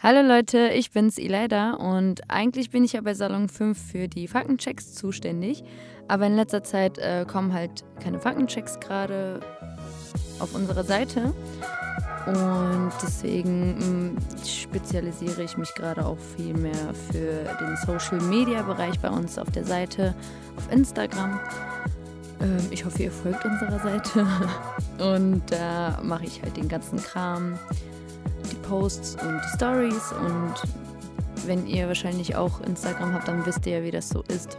Hallo Leute, ich bin's Ileida und eigentlich bin ich ja bei Salon 5 für die Faktenchecks zuständig. Aber in letzter Zeit äh, kommen halt keine Faktenchecks gerade auf unserer Seite. Und deswegen mh, mm, spezialisiere ich mich gerade auch viel mehr für den Social Media Bereich bei uns auf der Seite, auf Instagram. Ähm, ich hoffe, ihr folgt unserer Seite. Und da mache ich halt den ganzen Kram Posts und Stories. Und wenn ihr wahrscheinlich auch Instagram habt, dann wisst ihr ja, wie das so ist.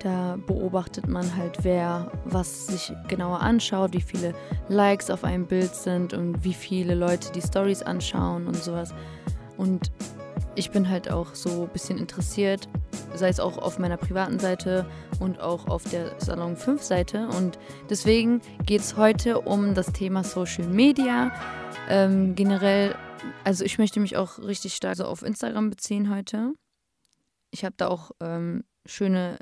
Da beobachtet man halt, wer was sich genauer anschaut, wie viele Likes auf einem Bild sind und wie viele Leute die Stories anschauen und sowas. Und ich bin halt auch so ein bisschen interessiert, sei es auch auf meiner privaten Seite und auch auf der Salon 5 Seite. Und deswegen geht es heute um das Thema Social Media, ähm, generell, also ich möchte mich auch richtig stark so auf Instagram beziehen heute. Ich habe da auch ähm, schöne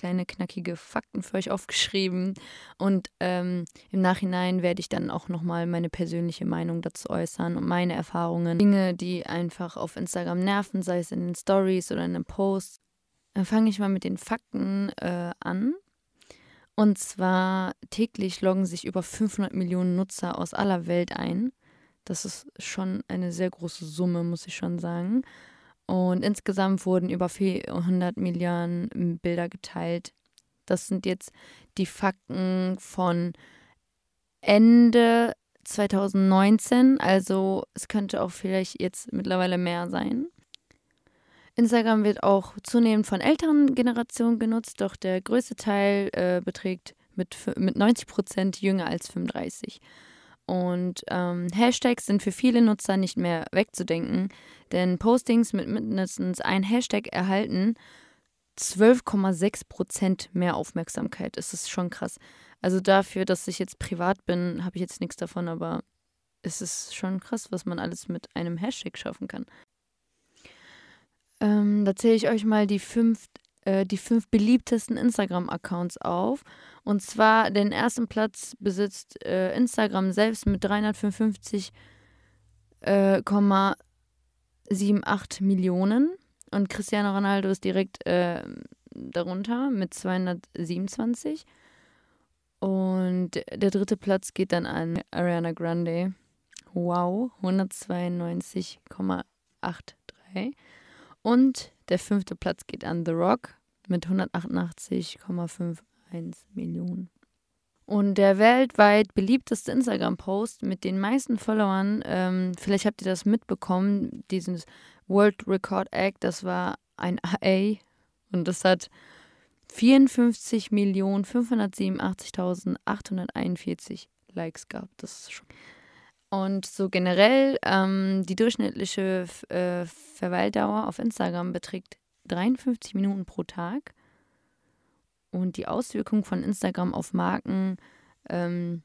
kleine knackige Fakten für euch aufgeschrieben und ähm, im Nachhinein werde ich dann auch nochmal meine persönliche Meinung dazu äußern und meine Erfahrungen. Dinge, die einfach auf Instagram nerven, sei es in den Stories oder in den Posts. Dann fange ich mal mit den Fakten äh, an. Und zwar täglich loggen sich über 500 Millionen Nutzer aus aller Welt ein. Das ist schon eine sehr große Summe, muss ich schon sagen. Und insgesamt wurden über 400 Milliarden Bilder geteilt. Das sind jetzt die Fakten von Ende 2019. Also es könnte auch vielleicht jetzt mittlerweile mehr sein. Instagram wird auch zunehmend von älteren Generationen genutzt, doch der größte Teil äh, beträgt mit, mit 90 Prozent jünger als 35. Und ähm, Hashtags sind für viele Nutzer nicht mehr wegzudenken, denn Postings mit mindestens ein Hashtag erhalten 12,6% mehr Aufmerksamkeit. Das ist schon krass. Also dafür, dass ich jetzt privat bin, habe ich jetzt nichts davon, aber es ist schon krass, was man alles mit einem Hashtag schaffen kann. Ähm, da zähle ich euch mal die fünf, äh, die fünf beliebtesten Instagram-Accounts auf. Und zwar den ersten Platz besitzt äh, Instagram selbst mit 355,78 äh, Millionen. Und Cristiano Ronaldo ist direkt äh, darunter mit 227. Und der dritte Platz geht dann an Ariana Grande. Wow, 192,83. Und der fünfte Platz geht an The Rock mit 188,51 Millionen. Und der weltweit beliebteste Instagram-Post mit den meisten Followern, ähm, vielleicht habt ihr das mitbekommen, dieses World Record Act, das war ein AA und das hat 54.587.841 Likes gehabt. Das ist schon und so generell, ähm, die durchschnittliche äh, Verweildauer auf Instagram beträgt 53 Minuten pro Tag. Und die Auswirkungen von Instagram auf Marken, ähm,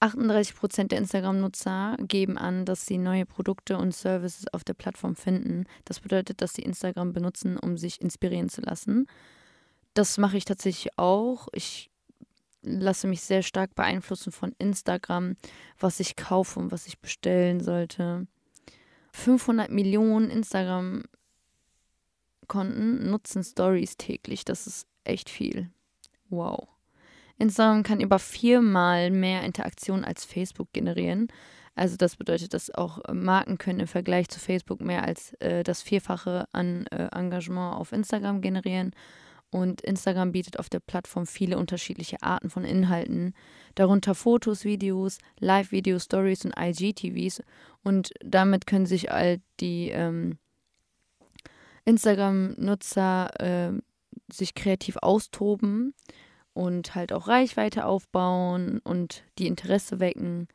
38% der Instagram-Nutzer geben an, dass sie neue Produkte und Services auf der Plattform finden. Das bedeutet, dass sie Instagram benutzen, um sich inspirieren zu lassen. Das mache ich tatsächlich auch. Ich lasse mich sehr stark beeinflussen von Instagram, was ich kaufe und was ich bestellen sollte. 500 Millionen Instagram-Konten nutzen Stories täglich. Das ist echt viel. Wow. Instagram kann über viermal mehr Interaktion als Facebook generieren. Also das bedeutet, dass auch Marken können im Vergleich zu Facebook mehr als äh, das Vierfache an äh, Engagement auf Instagram generieren. Und Instagram bietet auf der Plattform viele unterschiedliche Arten von Inhalten, darunter Fotos, Videos, Live-Videos, Stories und IGTVs. Und damit können sich all die ähm, Instagram-Nutzer äh, sich kreativ austoben und halt auch Reichweite aufbauen und die Interesse wecken.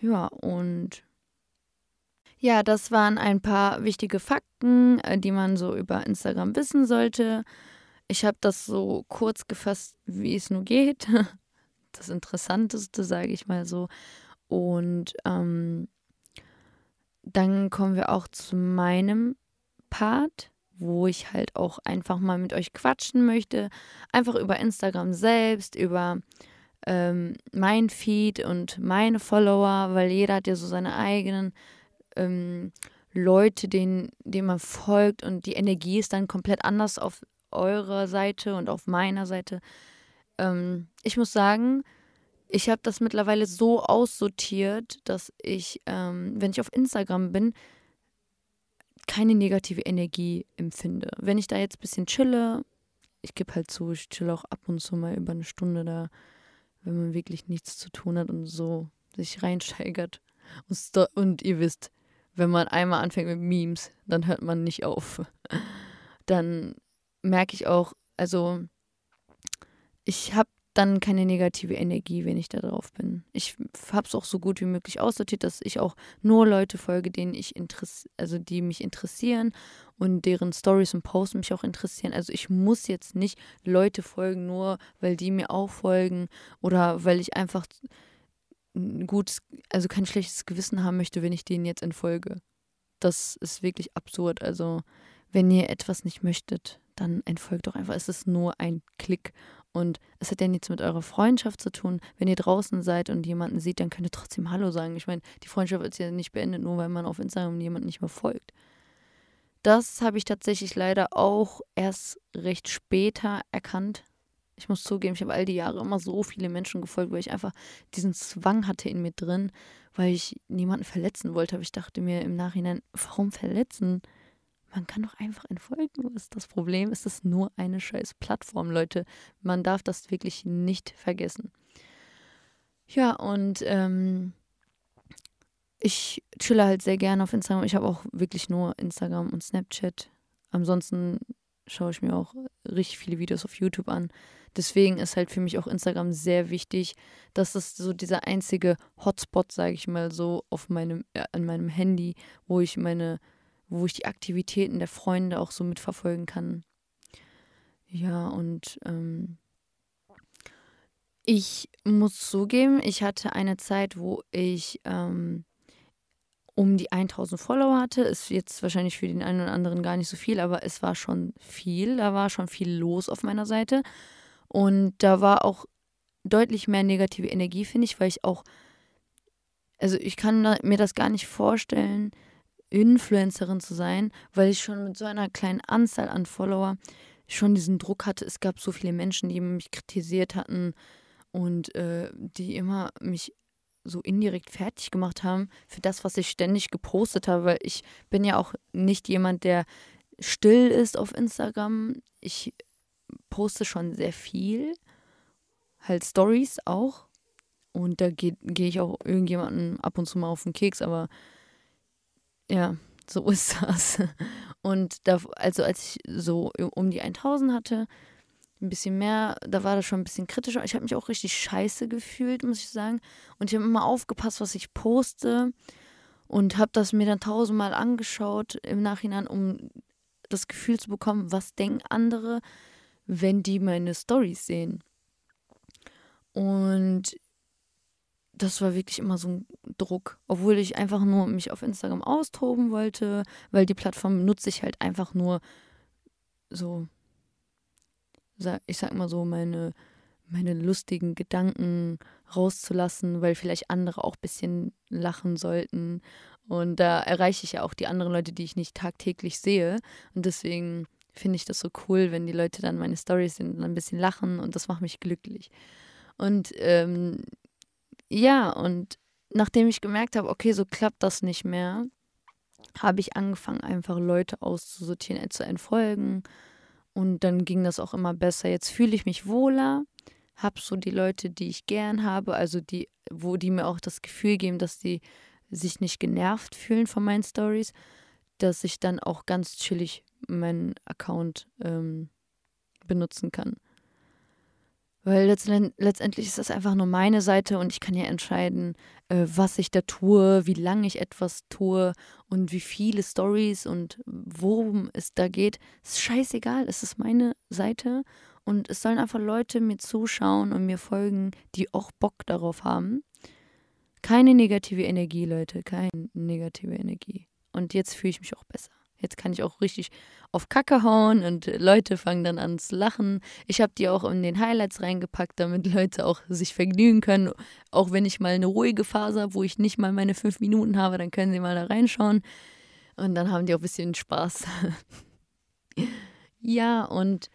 Ja, und ja, das waren ein paar wichtige Fakten, äh, die man so über Instagram wissen sollte. Ich habe das so kurz gefasst, wie es nur geht. Das Interessanteste, sage ich mal so. Und ähm, dann kommen wir auch zu meinem Part, wo ich halt auch einfach mal mit euch quatschen möchte. Einfach über Instagram selbst, über ähm, mein Feed und meine Follower, weil jeder hat ja so seine eigenen ähm, Leute, denen, denen man folgt und die Energie ist dann komplett anders auf eurer Seite und auf meiner Seite. Ähm, ich muss sagen, ich habe das mittlerweile so aussortiert, dass ich, ähm, wenn ich auf Instagram bin, keine negative Energie empfinde. Wenn ich da jetzt ein bisschen chille, ich gebe halt zu, ich chill auch ab und zu mal über eine Stunde da, wenn man wirklich nichts zu tun hat und so sich reinsteigert. Und, und ihr wisst, wenn man einmal anfängt mit Memes, dann hört man nicht auf. Dann merke ich auch, also ich habe dann keine negative Energie, wenn ich da drauf bin. Ich habe es auch so gut wie möglich aussortiert, dass ich auch nur Leute folge, denen ich also die mich interessieren und deren Stories und Posts mich auch interessieren. Also ich muss jetzt nicht Leute folgen, nur weil die mir auch folgen oder weil ich einfach gutes, also kein schlechtes Gewissen haben möchte, wenn ich denen jetzt entfolge. Das ist wirklich absurd. Also wenn ihr etwas nicht möchtet, dann entfolgt doch einfach. Es ist nur ein Klick und es hat ja nichts mit eurer Freundschaft zu tun. Wenn ihr draußen seid und jemanden sieht, dann könnt ihr trotzdem Hallo sagen. Ich meine, die Freundschaft ist ja nicht beendet, nur weil man auf Instagram jemanden nicht mehr folgt. Das habe ich tatsächlich leider auch erst recht später erkannt. Ich muss zugeben, ich habe all die Jahre immer so viele Menschen gefolgt, weil ich einfach diesen Zwang hatte in mir drin, weil ich niemanden verletzen wollte. Aber ich dachte mir im Nachhinein, warum verletzen? Man kann doch einfach entfolgen. Das Problem? Es ist nur eine scheiß Plattform, Leute. Man darf das wirklich nicht vergessen. Ja, und ähm, ich chille halt sehr gerne auf Instagram. Ich habe auch wirklich nur Instagram und Snapchat. Ansonsten schaue ich mir auch richtig viele Videos auf YouTube an. Deswegen ist halt für mich auch Instagram sehr wichtig, dass das so dieser einzige Hotspot, sage ich mal so, auf meinem, äh, an meinem Handy, wo ich meine wo ich die Aktivitäten der Freunde auch so mitverfolgen kann. Ja, und ähm, ich muss zugeben, ich hatte eine Zeit, wo ich ähm, um die 1000 Follower hatte. Ist jetzt wahrscheinlich für den einen oder anderen gar nicht so viel, aber es war schon viel. Da war schon viel los auf meiner Seite. Und da war auch deutlich mehr negative Energie, finde ich, weil ich auch, also ich kann mir das gar nicht vorstellen, Influencerin zu sein, weil ich schon mit so einer kleinen Anzahl an Follower schon diesen Druck hatte. Es gab so viele Menschen, die mich kritisiert hatten und äh, die immer mich so indirekt fertig gemacht haben für das, was ich ständig gepostet habe, weil ich bin ja auch nicht jemand, der still ist auf Instagram. Ich poste schon sehr viel, halt Stories auch. Und da gehe geh ich auch irgendjemanden ab und zu mal auf den Keks, aber ja, so ist das. Und da, also als ich so um die 1000 hatte, ein bisschen mehr, da war das schon ein bisschen kritischer. Ich habe mich auch richtig scheiße gefühlt, muss ich sagen. Und ich habe immer aufgepasst, was ich poste und habe das mir dann tausendmal angeschaut im Nachhinein, um das Gefühl zu bekommen, was denken andere, wenn die meine Stories sehen. Und das war wirklich immer so ein Druck, obwohl ich einfach nur mich auf Instagram austoben wollte, weil die Plattform nutze ich halt einfach nur so, ich sag mal so, meine, meine lustigen Gedanken rauszulassen, weil vielleicht andere auch ein bisschen lachen sollten. Und da erreiche ich ja auch die anderen Leute, die ich nicht tagtäglich sehe. Und deswegen finde ich das so cool, wenn die Leute dann meine Stories sind und ein bisschen lachen und das macht mich glücklich. Und ähm, ja, und nachdem ich gemerkt habe, okay, so klappt das nicht mehr, habe ich angefangen, einfach Leute auszusortieren, äh, zu entfolgen. Und dann ging das auch immer besser. Jetzt fühle ich mich wohler, habe so die Leute, die ich gern habe, also die, wo die mir auch das Gefühl geben, dass die sich nicht genervt fühlen von meinen Stories, dass ich dann auch ganz chillig meinen Account ähm, benutzen kann. Weil letztendlich ist das einfach nur meine Seite und ich kann ja entscheiden, äh, was ich da tue, wie lange ich etwas tue und wie viele Stories und worum es da geht. Es ist scheißegal, es ist meine Seite und es sollen einfach Leute mir zuschauen und mir folgen, die auch Bock darauf haben. Keine negative Energie, Leute, keine negative Energie. Und jetzt fühle ich mich auch besser. Jetzt kann ich auch richtig auf Kacke hauen und Leute fangen dann an zu lachen. Ich habe die auch in den Highlights reingepackt, damit Leute auch sich vergnügen können. Auch wenn ich mal eine ruhige Phase habe, wo ich nicht mal meine fünf Minuten habe, dann können sie mal da reinschauen. Und dann haben die auch ein bisschen Spaß. ja, und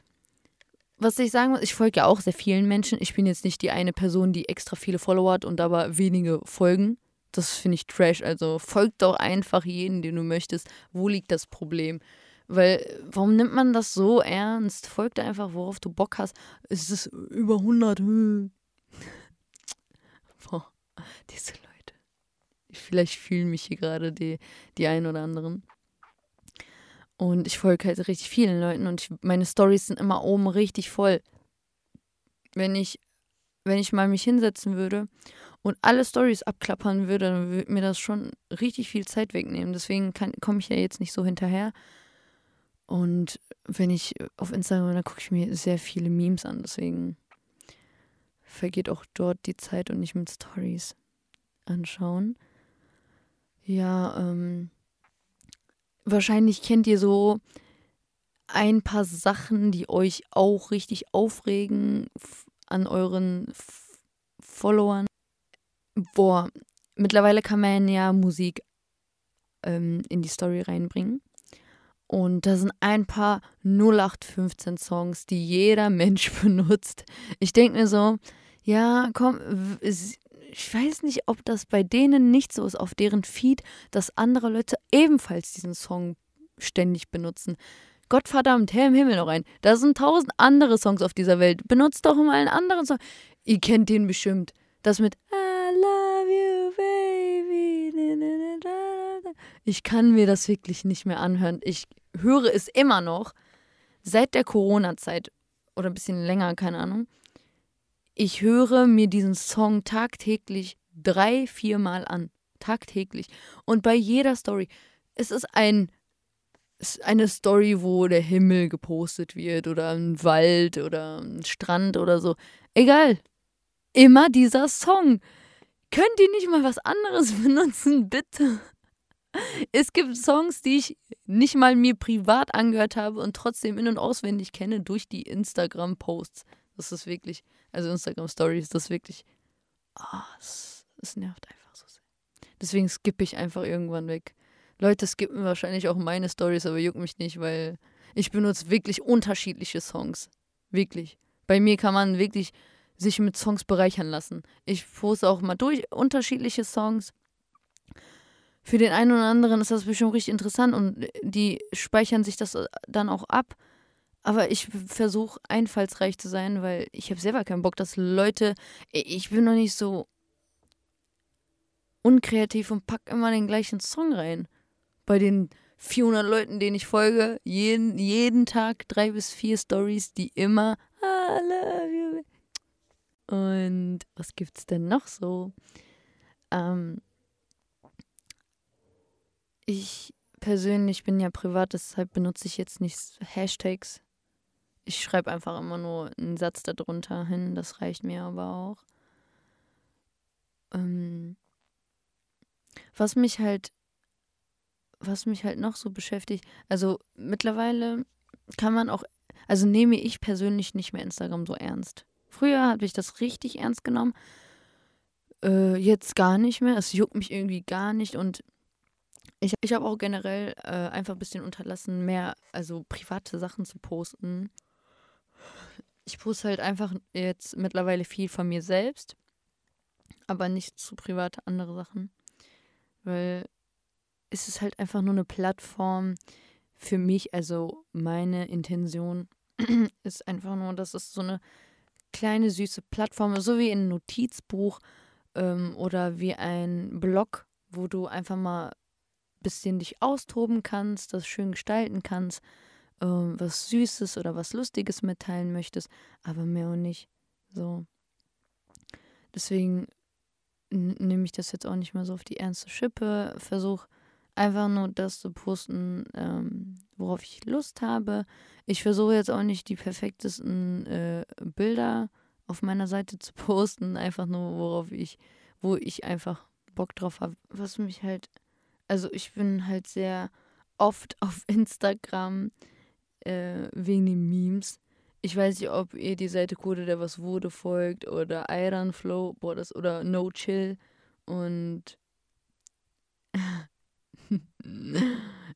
was ich sagen muss, ich folge ja auch sehr vielen Menschen. Ich bin jetzt nicht die eine Person, die extra viele Follower hat und aber wenige folgen. Das finde ich trash. Also folg doch einfach jeden, den du möchtest. Wo liegt das Problem? Weil, warum nimmt man das so ernst? Folg da einfach, worauf du Bock hast. Es ist über 100. Hm. Boah, diese Leute. Vielleicht fühlen mich hier gerade die, die einen oder anderen. Und ich folge halt richtig vielen Leuten und ich, meine Stories sind immer oben richtig voll. Wenn ich, wenn ich mal mich hinsetzen würde und alle Stories abklappern würde, dann würde mir das schon richtig viel Zeit wegnehmen. Deswegen komme ich ja jetzt nicht so hinterher. Und wenn ich auf Instagram, da gucke ich mir sehr viele Memes an. Deswegen vergeht auch dort die Zeit und nicht mit Stories anschauen. Ja, ähm, wahrscheinlich kennt ihr so ein paar Sachen, die euch auch richtig aufregen an euren F Followern. Boah, mittlerweile kann man ja Musik ähm, in die Story reinbringen. Und da sind ein paar 0815 Songs, die jeder Mensch benutzt. Ich denke mir so, ja, komm, ich weiß nicht, ob das bei denen nicht so ist, auf deren Feed, dass andere Leute ebenfalls diesen Song ständig benutzen. Gottverdammt, Herr im Himmel noch ein. Da sind tausend andere Songs auf dieser Welt. Benutzt doch mal einen anderen Song. Ihr kennt den bestimmt. Das mit I Ich kann mir das wirklich nicht mehr anhören. Ich höre es immer noch. Seit der Corona-Zeit oder ein bisschen länger, keine Ahnung ich höre mir diesen Song tagtäglich drei, viermal an. Tagtäglich. Und bei jeder Story. Es ist ein eine Story, wo der Himmel gepostet wird oder ein Wald oder ein Strand oder so. Egal. Immer dieser Song. Könnt ihr nicht mal was anderes benutzen, bitte? Es gibt Songs, die ich nicht mal mir privat angehört habe und trotzdem in- und auswendig kenne durch die Instagram-Posts. Das ist wirklich, also Instagram Stories, das ist wirklich, oh, es, es nervt einfach so sehr. Deswegen skippe ich einfach irgendwann weg. Leute skippen wahrscheinlich auch meine Stories, aber juckt mich nicht, weil ich benutze wirklich unterschiedliche Songs. Wirklich. Bei mir kann man wirklich sich mit Songs bereichern lassen. Ich poste auch mal durch unterschiedliche Songs. Für den einen oder anderen ist das bestimmt richtig interessant und die speichern sich das dann auch ab. Aber ich versuche einfallsreich zu sein, weil ich habe selber keinen Bock, dass Leute. Ich bin noch nicht so unkreativ und pack immer den gleichen Song rein. Bei den 400 Leuten, denen ich folge, jeden, jeden Tag drei bis vier Stories, die immer. Und was gibt's denn noch so? Ähm, ich persönlich bin ja privat, deshalb benutze ich jetzt nicht Hashtags ich schreibe einfach immer nur einen Satz darunter hin, das reicht mir aber auch. Ähm, was mich halt, was mich halt noch so beschäftigt, also mittlerweile kann man auch, also nehme ich persönlich nicht mehr Instagram so ernst. Früher habe ich das richtig ernst genommen, äh, jetzt gar nicht mehr. Es juckt mich irgendwie gar nicht und ich, ich habe auch generell äh, einfach ein bisschen unterlassen, mehr, also private Sachen zu posten. Ich poste halt einfach jetzt mittlerweile viel von mir selbst, aber nicht zu private andere Sachen, weil es ist halt einfach nur eine Plattform für mich, also meine Intention ist einfach nur, dass es so eine kleine süße Plattform, so wie ein Notizbuch ähm, oder wie ein Blog, wo du einfach mal bisschen dich austoben kannst, das schön gestalten kannst ähm, was Süßes oder was Lustiges mitteilen möchtest, aber mehr und nicht. So. Deswegen nehme ich das jetzt auch nicht mehr so auf die ernste Schippe. Versuche einfach nur das zu posten, ähm, worauf ich Lust habe. Ich versuche jetzt auch nicht die perfektesten äh, Bilder auf meiner Seite zu posten, einfach nur worauf ich, wo ich einfach Bock drauf habe. Was mich halt, also ich bin halt sehr oft auf Instagram äh, wegen den Memes. Ich weiß nicht, ob ihr die Seite Code, der was wurde, folgt oder Iron Flow boah, das, oder No Chill. Und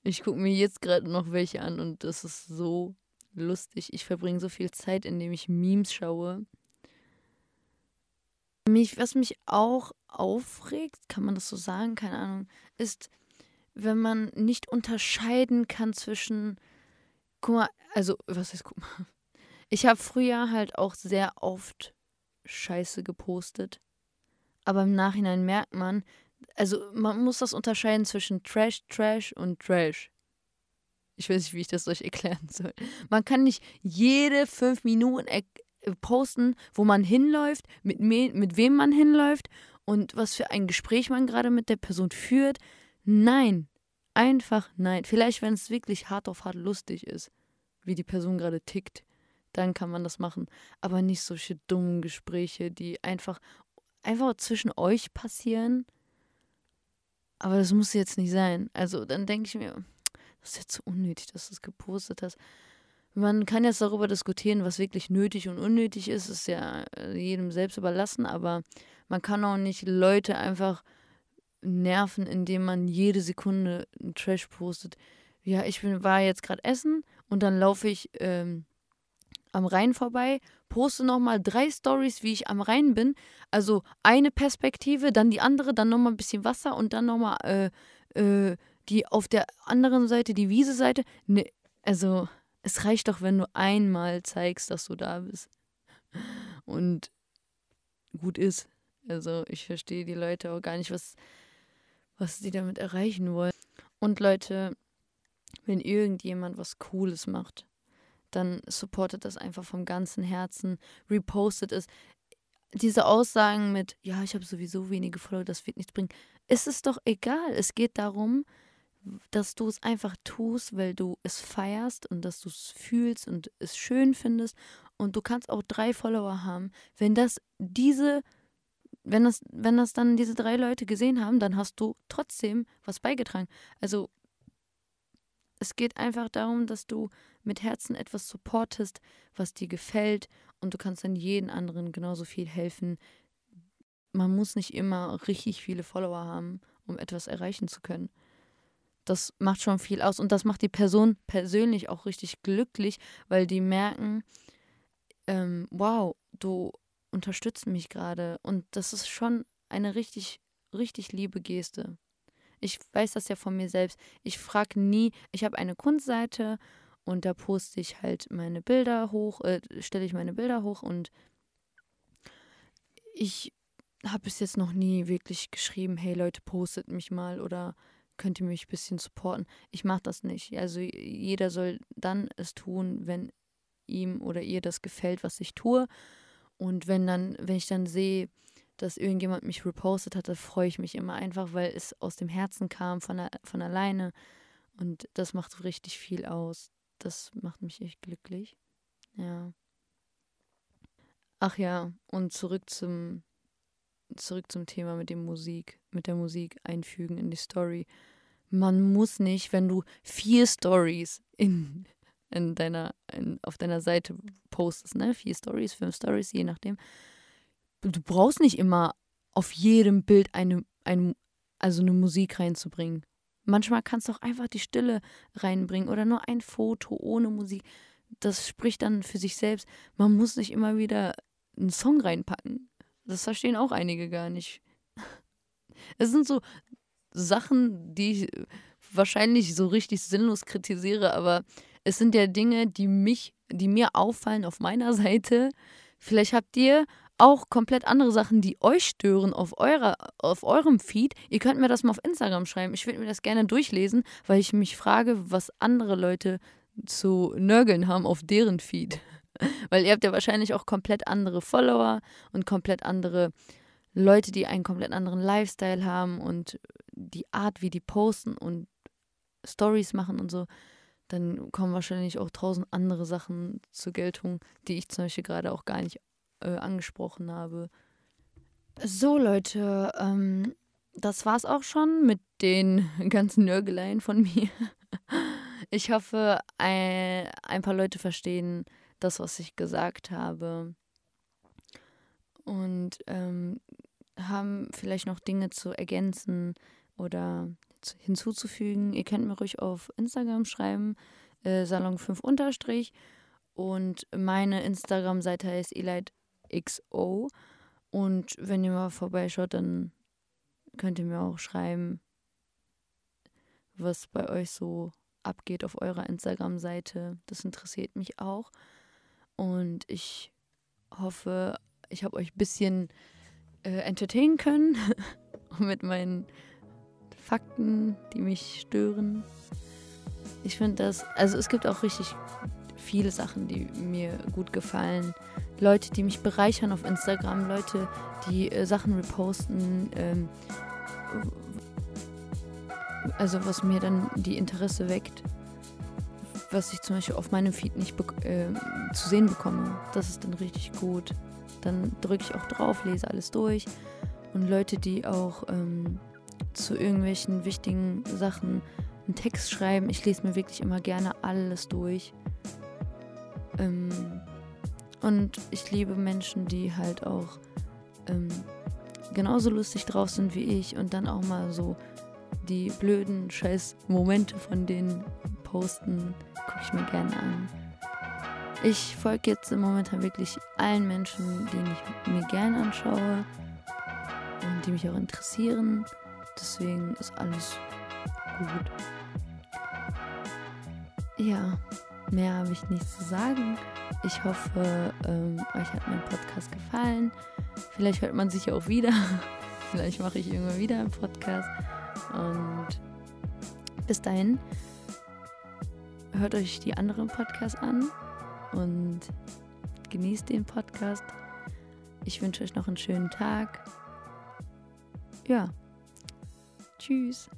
ich gucke mir jetzt gerade noch welche an und das ist so lustig. Ich verbringe so viel Zeit, indem ich Memes schaue. Mich, was mich auch aufregt, kann man das so sagen, keine Ahnung, ist, wenn man nicht unterscheiden kann zwischen, guck mal, also, was heißt, guck mal, ich habe früher halt auch sehr oft Scheiße gepostet, aber im Nachhinein merkt man, also man muss das unterscheiden zwischen Trash, Trash und Trash. Ich weiß nicht, wie ich das euch erklären soll. Man kann nicht jede fünf Minuten posten, wo man hinläuft, mit, mit wem man hinläuft und was für ein Gespräch man gerade mit der Person führt. Nein, einfach nein. Vielleicht, wenn es wirklich hart auf hart lustig ist, wie die Person gerade tickt, dann kann man das machen. Aber nicht solche dummen Gespräche, die einfach, einfach zwischen euch passieren. Aber das muss jetzt nicht sein. Also dann denke ich mir, das ist jetzt so unnötig, dass du es gepostet hast. Man kann jetzt darüber diskutieren, was wirklich nötig und unnötig ist, ist ja äh, jedem selbst überlassen, aber man kann auch nicht Leute einfach nerven, indem man jede Sekunde einen Trash postet. Ja, ich bin, war jetzt gerade essen und dann laufe ich ähm, am Rhein vorbei, poste nochmal drei Stories, wie ich am Rhein bin. Also eine Perspektive, dann die andere, dann nochmal ein bisschen Wasser und dann nochmal äh, äh, die auf der anderen Seite, die Wiese-Seite. Ne, also es reicht doch, wenn du einmal zeigst, dass du da bist. Und gut ist. Also ich verstehe die Leute auch gar nicht, was, was sie damit erreichen wollen. Und Leute, wenn irgendjemand was Cooles macht, dann supportet das einfach vom ganzen Herzen, repostet es. Diese Aussagen mit, ja, ich habe sowieso wenige Follower, das wird nichts bringen, ist es doch egal. Es geht darum, dass du es einfach tust, weil du es feierst und dass du es fühlst und es schön findest. Und du kannst auch drei Follower haben. Wenn das diese, wenn das, wenn das dann diese drei Leute gesehen haben, dann hast du trotzdem was beigetragen. Also es geht einfach darum, dass du mit Herzen etwas supportest, was dir gefällt und du kannst dann jeden anderen genauso viel helfen. Man muss nicht immer richtig viele Follower haben, um etwas erreichen zu können. Das macht schon viel aus und das macht die Person persönlich auch richtig glücklich, weil die merken, ähm, wow, du unterstützt mich gerade und das ist schon eine richtig, richtig liebe Geste. Ich weiß das ja von mir selbst. Ich frage nie, ich habe eine Kunstseite und da poste ich halt meine Bilder hoch, äh, stelle ich meine Bilder hoch und ich habe bis jetzt noch nie wirklich geschrieben, hey Leute, postet mich mal oder könnt ihr mich ein bisschen supporten. Ich mache das nicht. Also jeder soll dann es tun, wenn ihm oder ihr das gefällt, was ich tue. Und wenn dann, wenn ich dann sehe, dass irgendjemand mich repostet hat, da freue ich mich immer einfach, weil es aus dem Herzen kam, von, von alleine. Und das macht richtig viel aus. Das macht mich echt glücklich. Ja. Ach ja, und zurück zum zurück zum Thema mit dem Musik, mit der Musik einfügen in die Story. Man muss nicht, wenn du vier Stories in, in deiner, in, auf deiner Seite postest, ne? Vier Stories, fünf Stories, je nachdem. Du brauchst nicht immer auf jedem Bild eine, eine, also eine Musik reinzubringen. Manchmal kannst du auch einfach die Stille reinbringen oder nur ein Foto ohne Musik. Das spricht dann für sich selbst. Man muss nicht immer wieder einen Song reinpacken. Das verstehen auch einige gar nicht. Es sind so Sachen, die ich wahrscheinlich so richtig sinnlos kritisiere, aber es sind ja Dinge, die mich, die mir auffallen auf meiner Seite. Vielleicht habt ihr auch komplett andere Sachen, die euch stören auf, eurer, auf eurem Feed. Ihr könnt mir das mal auf Instagram schreiben. Ich würde mir das gerne durchlesen, weil ich mich frage, was andere Leute zu nörgeln haben auf deren Feed. Weil ihr habt ja wahrscheinlich auch komplett andere Follower und komplett andere Leute, die einen komplett anderen Lifestyle haben und die Art, wie die posten und Stories machen und so, dann kommen wahrscheinlich auch tausend andere Sachen zur Geltung, die ich zum Beispiel gerade auch gar nicht äh, angesprochen habe. So, Leute, ähm, das war's auch schon mit den ganzen Nörgeleien von mir. Ich hoffe, ein, ein paar Leute verstehen das, was ich gesagt habe. Und ähm, haben vielleicht noch Dinge zu ergänzen oder hinzuzufügen. Ihr könnt mir ruhig auf Instagram schreiben, äh, Salon5 unterstrich. Und meine Instagram-Seite heißt elitexo. Und wenn ihr mal vorbeischaut, dann könnt ihr mir auch schreiben, was bei euch so abgeht auf eurer Instagram-Seite. Das interessiert mich auch. Und ich hoffe, ich habe euch ein bisschen äh, entertainen können mit meinen Fakten, die mich stören. Ich finde das, also es gibt auch richtig viele Sachen, die mir gut gefallen. Leute, die mich bereichern auf Instagram, Leute, die äh, Sachen reposten, ähm, also was mir dann die Interesse weckt, was ich zum Beispiel auf meinem Feed nicht äh, zu sehen bekomme. Das ist dann richtig gut. Dann drücke ich auch drauf, lese alles durch. Und Leute, die auch ähm, zu irgendwelchen wichtigen Sachen einen Text schreiben, ich lese mir wirklich immer gerne alles durch. Ähm, und ich liebe Menschen, die halt auch ähm, genauso lustig drauf sind wie ich und dann auch mal so die blöden scheiß Momente von denen posten, gucke ich mir gerne an. Ich folge jetzt im Moment wirklich allen Menschen, die ich mir gerne anschaue und die mich auch interessieren. Deswegen ist alles gut. Ja, mehr habe ich nicht zu sagen. Ich hoffe, ähm, euch hat mein Podcast gefallen. Vielleicht hört man sich auch wieder. Vielleicht mache ich irgendwann wieder einen Podcast. Und bis dahin, hört euch die anderen Podcasts an und genießt den Podcast. Ich wünsche euch noch einen schönen Tag. Ja. Tschüss.